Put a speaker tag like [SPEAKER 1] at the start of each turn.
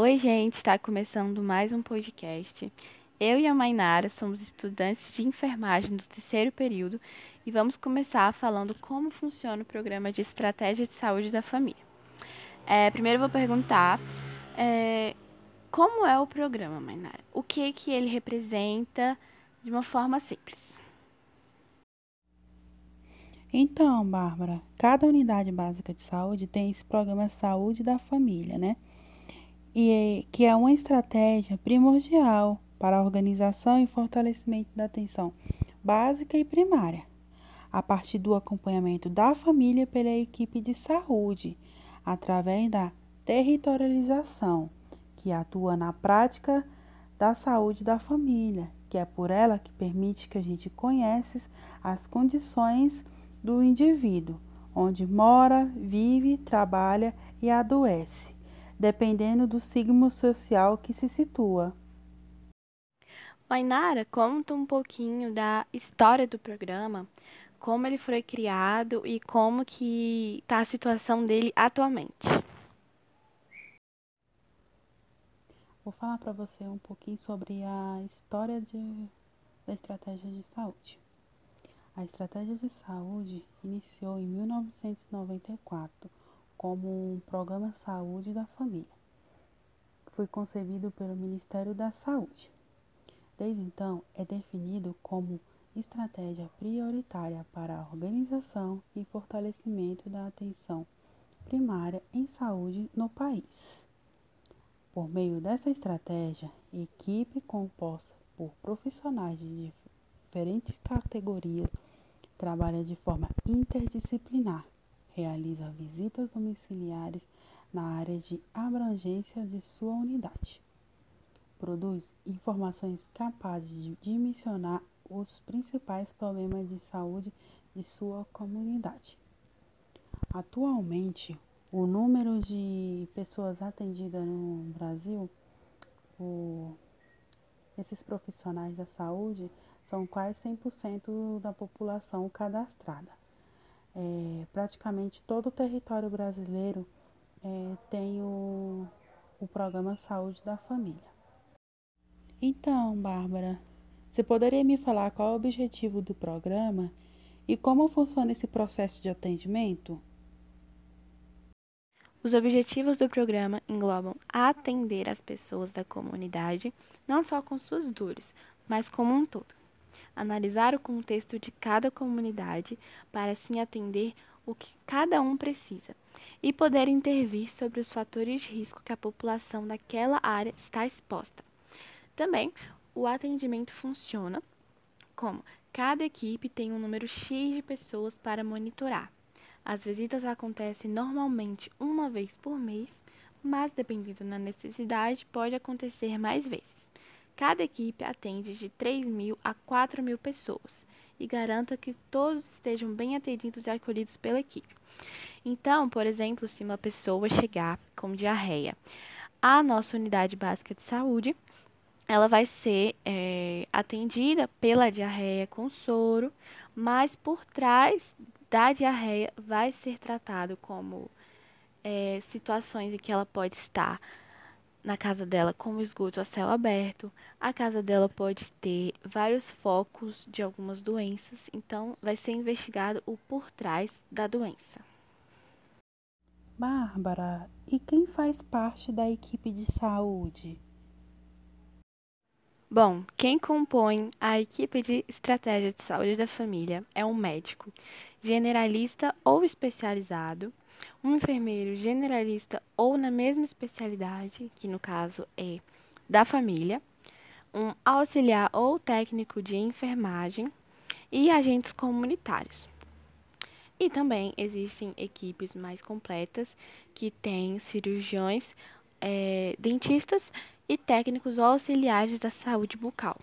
[SPEAKER 1] Oi, gente, está começando mais um podcast. Eu e a Mainara somos estudantes de enfermagem do terceiro período e vamos começar falando como funciona o programa de estratégia de saúde da família. É, primeiro vou perguntar é, como é o programa, Mainara? O que que ele representa de uma forma simples?
[SPEAKER 2] Então, Bárbara, cada unidade básica de saúde tem esse programa Saúde da Família, né? E que é uma estratégia primordial para a organização e fortalecimento da atenção básica e primária, a partir do acompanhamento da família pela equipe de saúde, através da territorialização, que atua na prática da saúde da família, que é por ela que permite que a gente conheça as condições do indivíduo, onde mora, vive, trabalha e adoece, dependendo do signo social que se situa.
[SPEAKER 1] Mainara, conta um pouquinho da história do programa, como ele foi criado e como que está a situação dele atualmente.
[SPEAKER 2] Vou falar para você um pouquinho sobre a história de, da estratégia de saúde. A estratégia de saúde iniciou em 1994 como um programa Saúde da Família. Foi concebido pelo Ministério da Saúde. Desde então, é definido como estratégia prioritária para a organização e fortalecimento da atenção primária em saúde no país. Por meio dessa estratégia, equipe composta por profissionais de diferentes categorias Trabalha de forma interdisciplinar. Realiza visitas domiciliares na área de abrangência de sua unidade. Produz informações capazes de dimensionar os principais problemas de saúde de sua comunidade. Atualmente, o número de pessoas atendidas no Brasil esses profissionais da saúde são quase 100% da população cadastrada. É, praticamente todo o território brasileiro é, tem o, o programa Saúde da Família. Então, Bárbara, você poderia me falar qual é o objetivo do programa e como funciona esse processo de atendimento?
[SPEAKER 1] Os objetivos do programa englobam atender as pessoas da comunidade, não só com suas dores, mas como um todo analisar o contexto de cada comunidade para assim atender o que cada um precisa e poder intervir sobre os fatores de risco que a população daquela área está exposta. Também o atendimento funciona como cada equipe tem um número X de pessoas para monitorar. As visitas acontecem normalmente uma vez por mês, mas dependendo da necessidade, pode acontecer mais vezes. Cada equipe atende de 3 mil a 4 mil pessoas e garanta que todos estejam bem atendidos e acolhidos pela equipe. Então, por exemplo, se uma pessoa chegar com diarreia à nossa unidade básica de saúde, ela vai ser é, atendida pela diarreia com soro, mas por trás da diarreia vai ser tratado como é, situações em que ela pode estar na casa dela com o esgoto a céu aberto. A casa dela pode ter vários focos de algumas doenças, então vai ser investigado o por trás da doença.
[SPEAKER 2] Bárbara, e quem faz parte da equipe de saúde?
[SPEAKER 1] Bom, quem compõe a equipe de estratégia de saúde da família é um médico, generalista ou especializado, um enfermeiro generalista ou na mesma especialidade, que no caso é da família, um auxiliar ou técnico de enfermagem e agentes comunitários. E também existem equipes mais completas que têm cirurgiões, é, dentistas e técnicos auxiliares da saúde bucal.